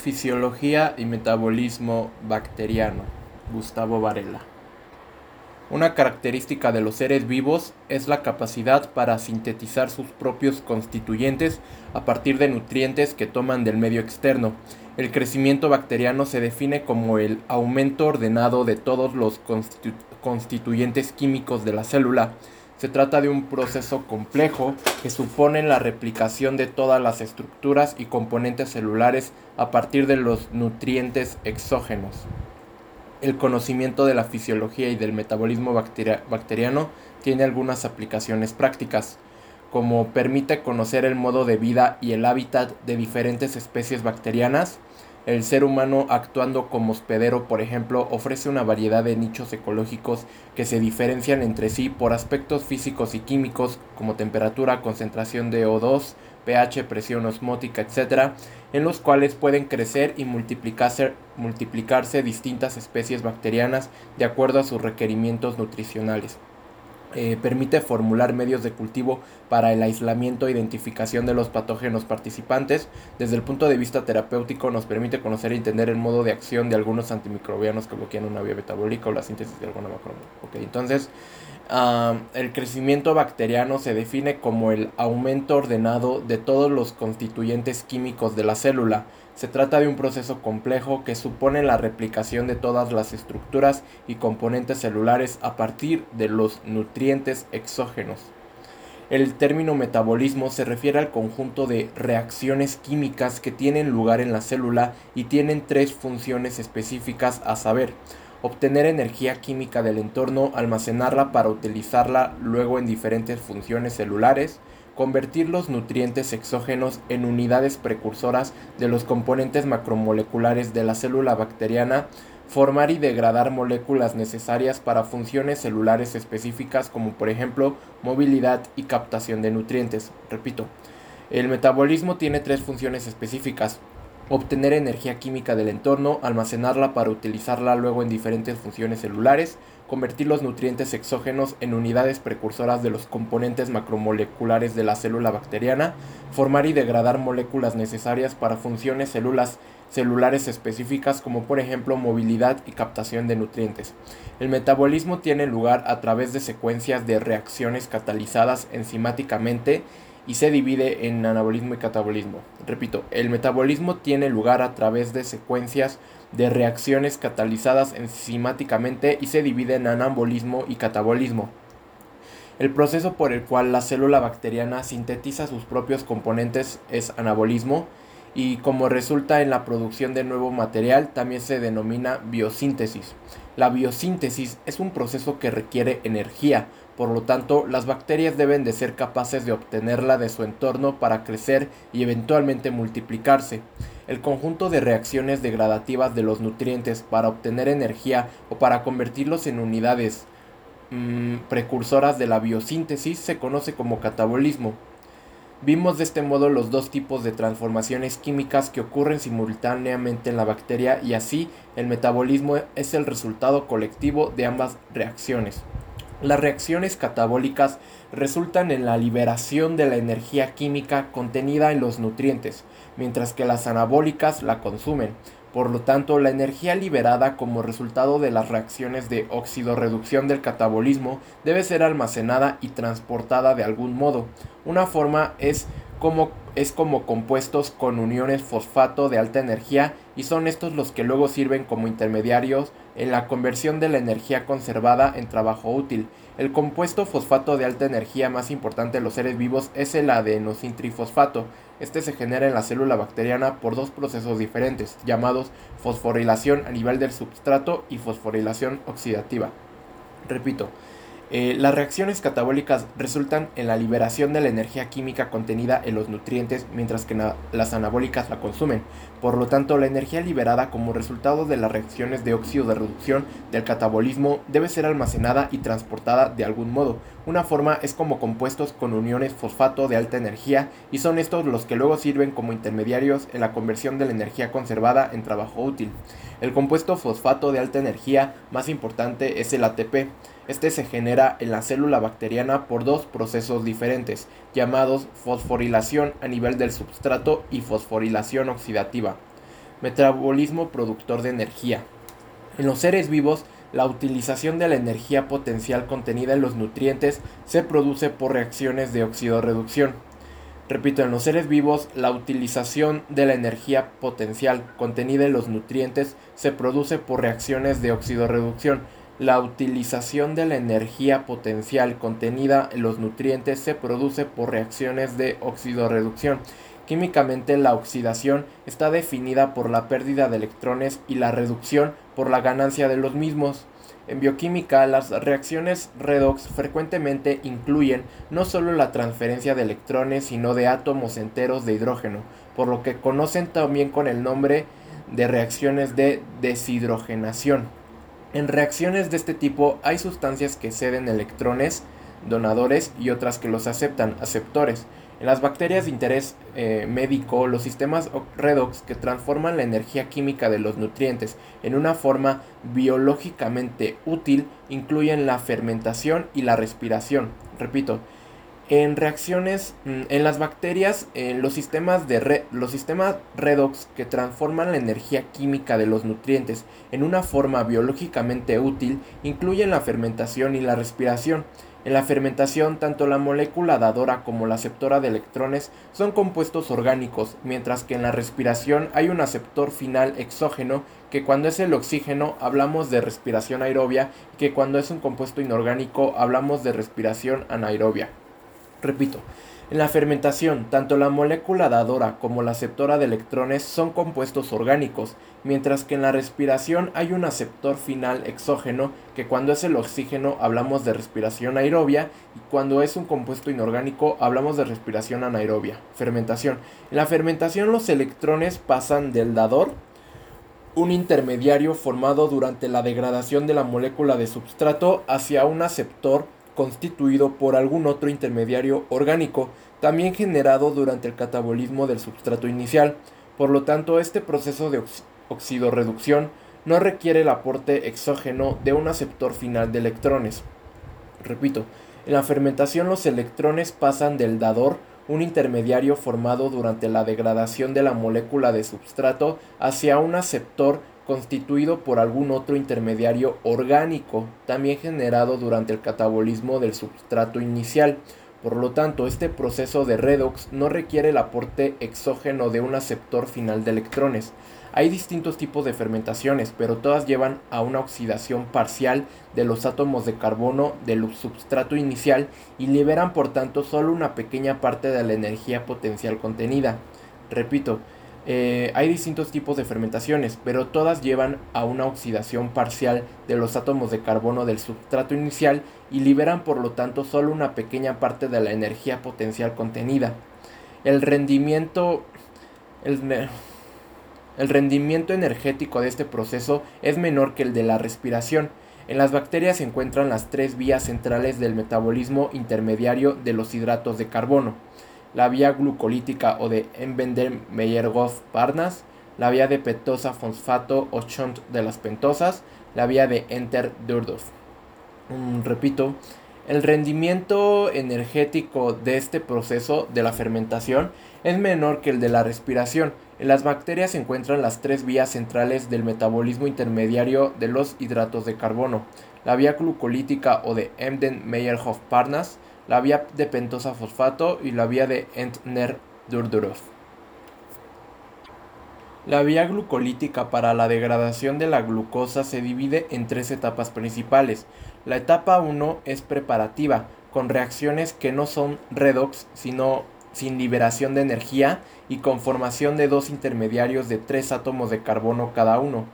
Fisiología y metabolismo bacteriano. Gustavo Varela. Una característica de los seres vivos es la capacidad para sintetizar sus propios constituyentes a partir de nutrientes que toman del medio externo. El crecimiento bacteriano se define como el aumento ordenado de todos los constituyentes químicos de la célula se trata de un proceso complejo que supone la replicación de todas las estructuras y componentes celulares a partir de los nutrientes exógenos. El conocimiento de la fisiología y del metabolismo bacteriano tiene algunas aplicaciones prácticas, como permite conocer el modo de vida y el hábitat de diferentes especies bacterianas, el ser humano actuando como hospedero, por ejemplo, ofrece una variedad de nichos ecológicos que se diferencian entre sí por aspectos físicos y químicos como temperatura, concentración de O2, pH, presión osmótica, etc., en los cuales pueden crecer y multiplicarse, multiplicarse distintas especies bacterianas de acuerdo a sus requerimientos nutricionales. Eh, permite formular medios de cultivo para el aislamiento e identificación de los patógenos participantes. Desde el punto de vista terapéutico nos permite conocer y entender el modo de acción de algunos antimicrobianos que bloquean una vía metabólica o la síntesis de alguna. Okay, entonces, el crecimiento bacteriano se define como el aumento ordenado de todos los constituyentes químicos de la célula. Se trata de un proceso complejo que supone la replicación de todas las estructuras y componentes celulares a partir de los nutrientes exógenos. El término metabolismo se refiere al conjunto de reacciones químicas que tienen lugar en la célula y tienen tres funciones específicas a saber, obtener energía química del entorno, almacenarla para utilizarla luego en diferentes funciones celulares, convertir los nutrientes exógenos en unidades precursoras de los componentes macromoleculares de la célula bacteriana, formar y degradar moléculas necesarias para funciones celulares específicas como por ejemplo movilidad y captación de nutrientes. Repito, el metabolismo tiene tres funciones específicas, obtener energía química del entorno, almacenarla para utilizarla luego en diferentes funciones celulares, convertir los nutrientes exógenos en unidades precursoras de los componentes macromoleculares de la célula bacteriana, formar y degradar moléculas necesarias para funciones celulares específicas como por ejemplo movilidad y captación de nutrientes. El metabolismo tiene lugar a través de secuencias de reacciones catalizadas enzimáticamente y se divide en anabolismo y catabolismo. Repito, el metabolismo tiene lugar a través de secuencias de reacciones catalizadas enzimáticamente y se divide en anabolismo y catabolismo. El proceso por el cual la célula bacteriana sintetiza sus propios componentes es anabolismo y como resulta en la producción de nuevo material también se denomina biosíntesis. La biosíntesis es un proceso que requiere energía, por lo tanto las bacterias deben de ser capaces de obtenerla de su entorno para crecer y eventualmente multiplicarse. El conjunto de reacciones degradativas de los nutrientes para obtener energía o para convertirlos en unidades mm, precursoras de la biosíntesis se conoce como catabolismo. Vimos de este modo los dos tipos de transformaciones químicas que ocurren simultáneamente en la bacteria y así el metabolismo es el resultado colectivo de ambas reacciones. Las reacciones catabólicas resultan en la liberación de la energía química contenida en los nutrientes, mientras que las anabólicas la consumen. Por lo tanto, la energía liberada como resultado de las reacciones de oxidorreducción del catabolismo debe ser almacenada y transportada de algún modo. Una forma es como, es como compuestos con uniones fosfato de alta energía y son estos los que luego sirven como intermediarios en la conversión de la energía conservada en trabajo útil. El compuesto fosfato de alta energía más importante de los seres vivos es el adenosintrifosfato. Este se genera en la célula bacteriana por dos procesos diferentes, llamados fosforilación a nivel del substrato y fosforilación oxidativa. Repito, eh, las reacciones catabólicas resultan en la liberación de la energía química contenida en los nutrientes mientras que las anabólicas la consumen. Por lo tanto, la energía liberada como resultado de las reacciones de óxido de reducción del catabolismo debe ser almacenada y transportada de algún modo. Una forma es como compuestos con uniones fosfato de alta energía y son estos los que luego sirven como intermediarios en la conversión de la energía conservada en trabajo útil. El compuesto fosfato de alta energía más importante es el ATP. Este se genera en la célula bacteriana por dos procesos diferentes, llamados fosforilación a nivel del substrato y fosforilación oxidativa. Metabolismo productor de energía. En los seres vivos, la utilización de la energía potencial contenida en los nutrientes se produce por reacciones de oxidorreducción. Repito, en los seres vivos, la utilización de la energía potencial contenida en los nutrientes se produce por reacciones de oxidorreducción. La utilización de la energía potencial contenida en los nutrientes se produce por reacciones de oxidorreducción. Químicamente la oxidación está definida por la pérdida de electrones y la reducción por la ganancia de los mismos. En bioquímica, las reacciones redox frecuentemente incluyen no solo la transferencia de electrones, sino de átomos enteros de hidrógeno, por lo que conocen también con el nombre de reacciones de deshidrogenación. En reacciones de este tipo hay sustancias que ceden electrones, donadores, y otras que los aceptan, aceptores. En las bacterias de interés eh, médico, los sistemas redox que transforman la energía química de los nutrientes en una forma biológicamente útil incluyen la fermentación y la respiración. Repito, en reacciones mm, en las bacterias, los sistemas de los sistemas redox que transforman la energía química de los nutrientes en una forma biológicamente útil incluyen la fermentación y la respiración. En la fermentación, tanto la molécula dadora como la aceptora de electrones son compuestos orgánicos, mientras que en la respiración hay un aceptor final exógeno, que cuando es el oxígeno hablamos de respiración aerobia, que cuando es un compuesto inorgánico hablamos de respiración anaerobia. Repito, en la fermentación, tanto la molécula dadora como la aceptora de electrones son compuestos orgánicos, mientras que en la respiración hay un aceptor final exógeno, que cuando es el oxígeno hablamos de respiración aerobia y cuando es un compuesto inorgánico hablamos de respiración anaerobia. Fermentación. En la fermentación los electrones pasan del dador, un intermediario formado durante la degradación de la molécula de substrato, hacia un aceptor constituido por algún otro intermediario orgánico, también generado durante el catabolismo del sustrato inicial. Por lo tanto, este proceso de oxidorreducción no requiere el aporte exógeno de un aceptor final de electrones. Repito, en la fermentación los electrones pasan del dador, un intermediario formado durante la degradación de la molécula de substrato, hacia un aceptor constituido por algún otro intermediario orgánico, también generado durante el catabolismo del substrato inicial. Por lo tanto, este proceso de redox no requiere el aporte exógeno de un aceptor final de electrones. Hay distintos tipos de fermentaciones, pero todas llevan a una oxidación parcial de los átomos de carbono del substrato inicial y liberan por tanto solo una pequeña parte de la energía potencial contenida. Repito, eh, hay distintos tipos de fermentaciones, pero todas llevan a una oxidación parcial de los átomos de carbono del sustrato inicial y liberan por lo tanto solo una pequeña parte de la energía potencial contenida. El rendimiento, el, el rendimiento energético de este proceso es menor que el de la respiración. En las bacterias se encuentran las tres vías centrales del metabolismo intermediario de los hidratos de carbono la vía glucolítica o de Embender-Meyerhoff-Parnas, la vía de petosa fosfato o shunt de las pentosas, la vía de Enter-Durdorf. Mm, repito, el rendimiento energético de este proceso de la fermentación es menor que el de la respiración. En las bacterias se encuentran las tres vías centrales del metabolismo intermediario de los hidratos de carbono, la vía glucolítica o de Emden-Meyerhoff-Parnas, la vía de pentosa fosfato y la vía de Entner-Durdurov. La vía glucolítica para la degradación de la glucosa se divide en tres etapas principales. La etapa 1 es preparativa, con reacciones que no son redox, sino sin liberación de energía y con formación de dos intermediarios de tres átomos de carbono cada uno.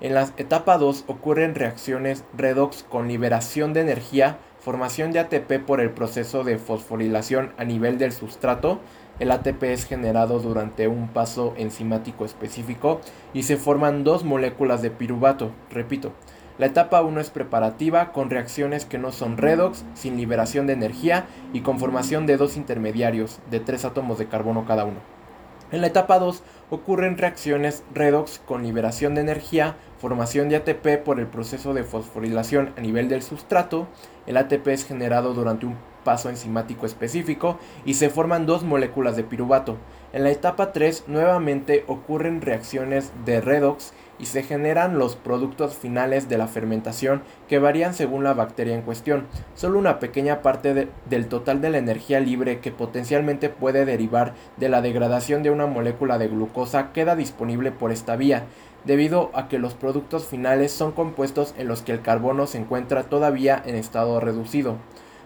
En la etapa 2 ocurren reacciones redox con liberación de energía Formación de ATP por el proceso de fosforilación a nivel del sustrato. El ATP es generado durante un paso enzimático específico y se forman dos moléculas de piruvato. Repito, la etapa 1 es preparativa con reacciones que no son redox, sin liberación de energía y con formación de dos intermediarios de tres átomos de carbono cada uno. En la etapa 2 ocurren reacciones redox con liberación de energía, formación de ATP por el proceso de fosforilación a nivel del sustrato. El ATP es generado durante un paso enzimático específico y se forman dos moléculas de piruvato. En la etapa 3 nuevamente ocurren reacciones de redox y se generan los productos finales de la fermentación que varían según la bacteria en cuestión. Solo una pequeña parte del total de la energía libre que potencialmente puede derivar de la degradación de una molécula de glucosa queda disponible por esta vía, debido a que los productos finales son compuestos en los que el carbono se encuentra todavía en estado reducido.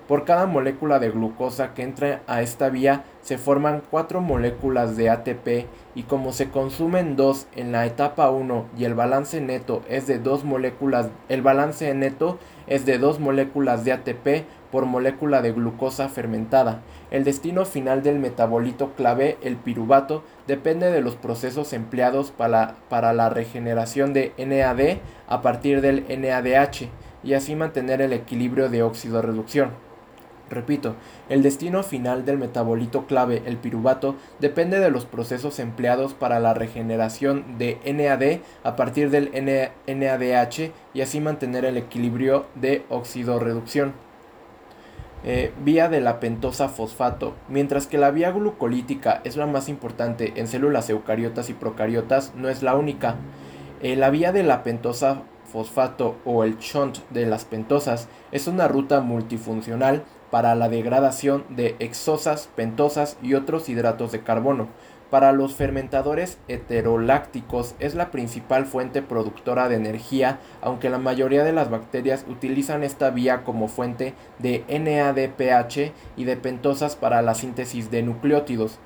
Por cada molécula de glucosa que entra a esta vía se forman 4 moléculas de ATP y como se consumen 2 en la etapa 1 y el balance neto es de 2 moléculas, el balance neto es de 2 moléculas de ATP por molécula de glucosa fermentada. El destino final del metabolito clave, el piruvato, depende de los procesos empleados para, para la regeneración de NAD a partir del NADH y así mantener el equilibrio de óxido-reducción. Repito, el destino final del metabolito clave, el piruvato, depende de los procesos empleados para la regeneración de NAD a partir del NADH y así mantener el equilibrio de oxidorreducción. Eh, vía de la pentosa fosfato. Mientras que la vía glucolítica es la más importante en células eucariotas y procariotas, no es la única. Eh, la vía de la pentosa fosfato o el shunt de las pentosas es una ruta multifuncional para la degradación de exosas, pentosas y otros hidratos de carbono. Para los fermentadores heterolácticos es la principal fuente productora de energía, aunque la mayoría de las bacterias utilizan esta vía como fuente de NADPH y de pentosas para la síntesis de nucleótidos.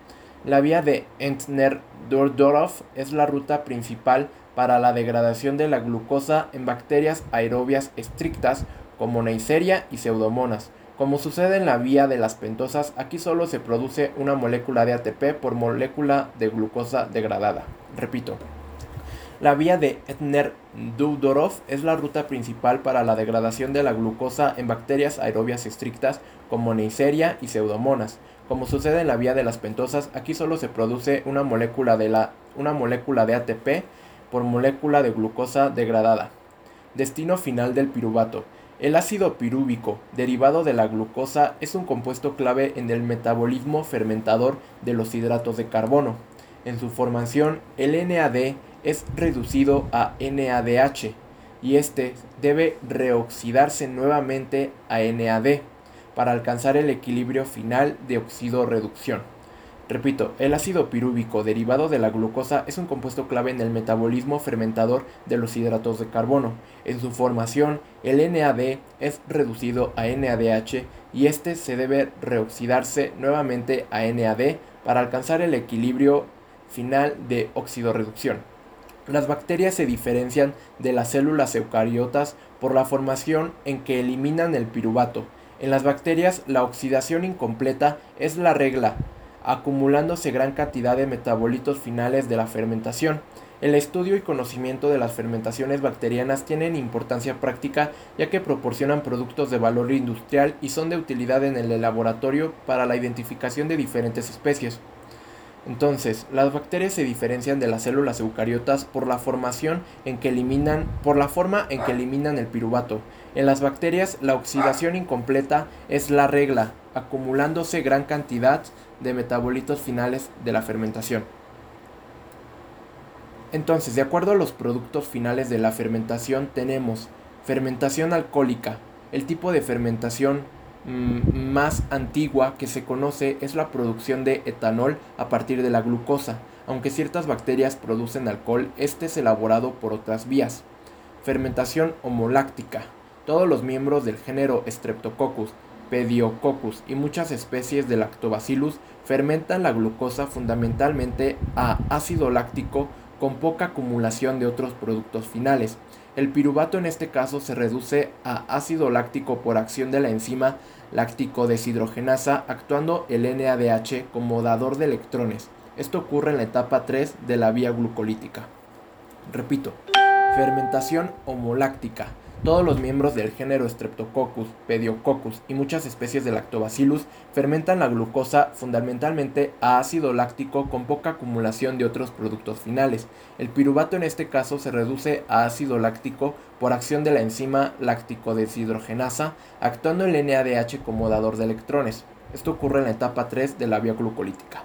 La vía de Entner-Dordorov es la ruta principal para la degradación de la glucosa en bacterias aerobias estrictas como Neisseria y Pseudomonas. Como sucede en la vía de las pentosas, aquí solo se produce una molécula de ATP por molécula de glucosa degradada. Repito, la vía de Etner-Dudorov es la ruta principal para la degradación de la glucosa en bacterias aerobias estrictas como Neisseria y Pseudomonas. Como sucede en la vía de las pentosas, aquí solo se produce una molécula de, la, una molécula de ATP por molécula de glucosa degradada. Destino final del piruvato. El ácido pirúvico, derivado de la glucosa, es un compuesto clave en el metabolismo fermentador de los hidratos de carbono. En su formación, el NAD es reducido a NADH y este debe reoxidarse nuevamente a NAD para alcanzar el equilibrio final de oxidorreducción. Repito, el ácido pirúvico derivado de la glucosa es un compuesto clave en el metabolismo fermentador de los hidratos de carbono. En su formación, el NAD es reducido a NADH y este se debe reoxidarse nuevamente a NAD para alcanzar el equilibrio final de oxidorreducción. Las bacterias se diferencian de las células eucariotas por la formación en que eliminan el piruvato. En las bacterias la oxidación incompleta es la regla, acumulándose gran cantidad de metabolitos finales de la fermentación. El estudio y conocimiento de las fermentaciones bacterianas tienen importancia práctica ya que proporcionan productos de valor industrial y son de utilidad en el laboratorio para la identificación de diferentes especies. Entonces, las bacterias se diferencian de las células eucariotas por la formación en que eliminan, por la forma en que eliminan el piruvato. En las bacterias, la oxidación incompleta es la regla, acumulándose gran cantidad de metabolitos finales de la fermentación. Entonces, de acuerdo a los productos finales de la fermentación, tenemos fermentación alcohólica. El tipo de fermentación mm, más antigua que se conoce es la producción de etanol a partir de la glucosa. Aunque ciertas bacterias producen alcohol, este es elaborado por otras vías. Fermentación homoláctica. Todos los miembros del género Streptococcus Pediococcus y muchas especies de Lactobacillus fermentan la glucosa fundamentalmente a ácido láctico con poca acumulación de otros productos finales. El piruvato en este caso se reduce a ácido láctico por acción de la enzima láctico deshidrogenasa actuando el NADH como dador de electrones. Esto ocurre en la etapa 3 de la vía glucolítica. Repito, fermentación homoláctica. Todos los miembros del género Streptococcus, Pediococcus y muchas especies de Lactobacillus fermentan la glucosa fundamentalmente a ácido láctico con poca acumulación de otros productos finales. El piruvato en este caso se reduce a ácido láctico por acción de la enzima láctico deshidrogenasa, actuando el NADH como dador de electrones. Esto ocurre en la etapa 3 de la vía glucolítica.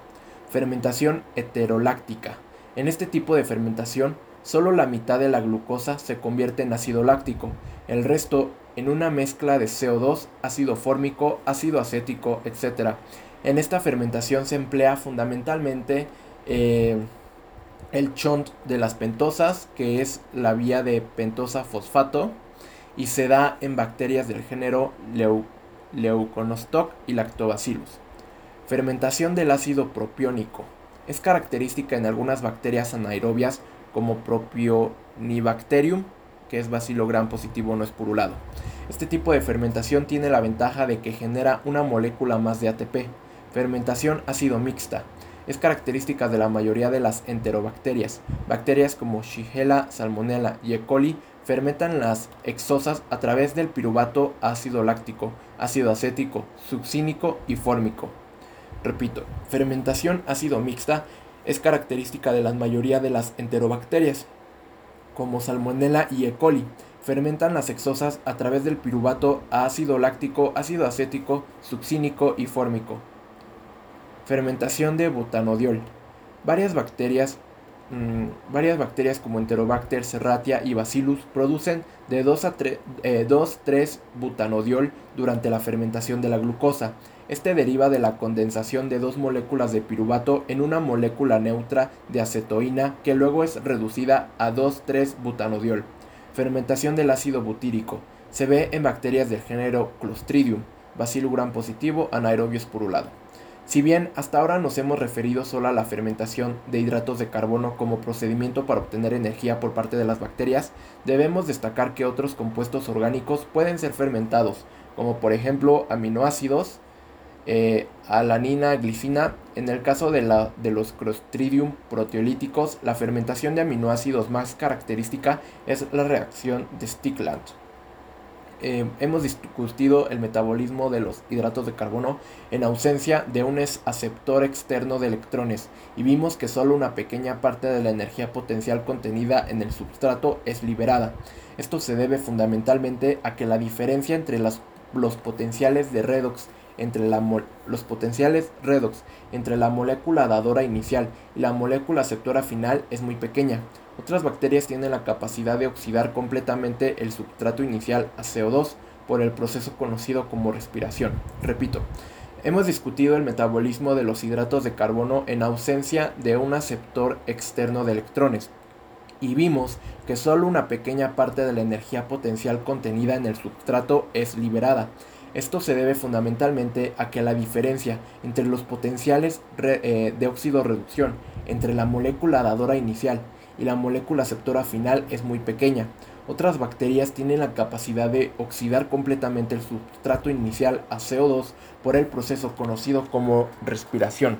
Fermentación heteroláctica. En este tipo de fermentación, solo la mitad de la glucosa se convierte en ácido láctico, el resto en una mezcla de CO2, ácido fórmico, ácido acético, etc. En esta fermentación se emplea fundamentalmente eh, el chont de las pentosas, que es la vía de pentosa fosfato, y se da en bacterias del género Leuconostoc y Lactobacillus. Fermentación del ácido propiónico. Es característica en algunas bacterias anaerobias como Propionibacterium, que es bacilo gran positivo no espurulado. Este tipo de fermentación tiene la ventaja de que genera una molécula más de ATP. Fermentación ácido mixta. Es característica de la mayoría de las enterobacterias. Bacterias como Shigella, Salmonella y E. coli fermentan las exosas a través del piruvato ácido láctico, ácido acético, succínico y fórmico. Repito, fermentación ácido mixta es característica de la mayoría de las enterobacterias, como Salmonella y E. coli. Fermentan las exosas a través del piruvato ácido láctico, ácido acético, succínico y fórmico. Fermentación de butanodiol. Varias bacterias, mm, varias bacterias como Enterobacter, Serratia y Bacillus producen de 2 a 3 eh, butanodiol durante la fermentación de la glucosa. Este deriva de la condensación de dos moléculas de piruvato en una molécula neutra de acetoína que luego es reducida a 2,3-butanodiol. Fermentación del ácido butírico. Se ve en bacterias del género Clostridium, bacillus gram positivo, anaerobio espurulado. Si bien hasta ahora nos hemos referido solo a la fermentación de hidratos de carbono como procedimiento para obtener energía por parte de las bacterias, debemos destacar que otros compuestos orgánicos pueden ser fermentados, como por ejemplo aminoácidos, eh, alanina, glicina. En el caso de, la, de los Clostridium proteolíticos, la fermentación de aminoácidos más característica es la reacción de Stickland. Eh, hemos discutido el metabolismo de los hidratos de carbono en ausencia de un aceptor externo de electrones y vimos que solo una pequeña parte de la energía potencial contenida en el substrato es liberada. Esto se debe fundamentalmente a que la diferencia entre los potenciales de redox entre los potenciales redox entre la molécula dadora inicial y la molécula aceptora final es muy pequeña. Otras bacterias tienen la capacidad de oxidar completamente el sustrato inicial a CO2 por el proceso conocido como respiración. Repito, hemos discutido el metabolismo de los hidratos de carbono en ausencia de un aceptor externo de electrones y vimos que solo una pequeña parte de la energía potencial contenida en el sustrato es liberada. Esto se debe fundamentalmente a que la diferencia entre los potenciales eh, de óxido reducción entre la molécula dadora inicial y la molécula aceptora final es muy pequeña. Otras bacterias tienen la capacidad de oxidar completamente el sustrato inicial a CO2 por el proceso conocido como respiración.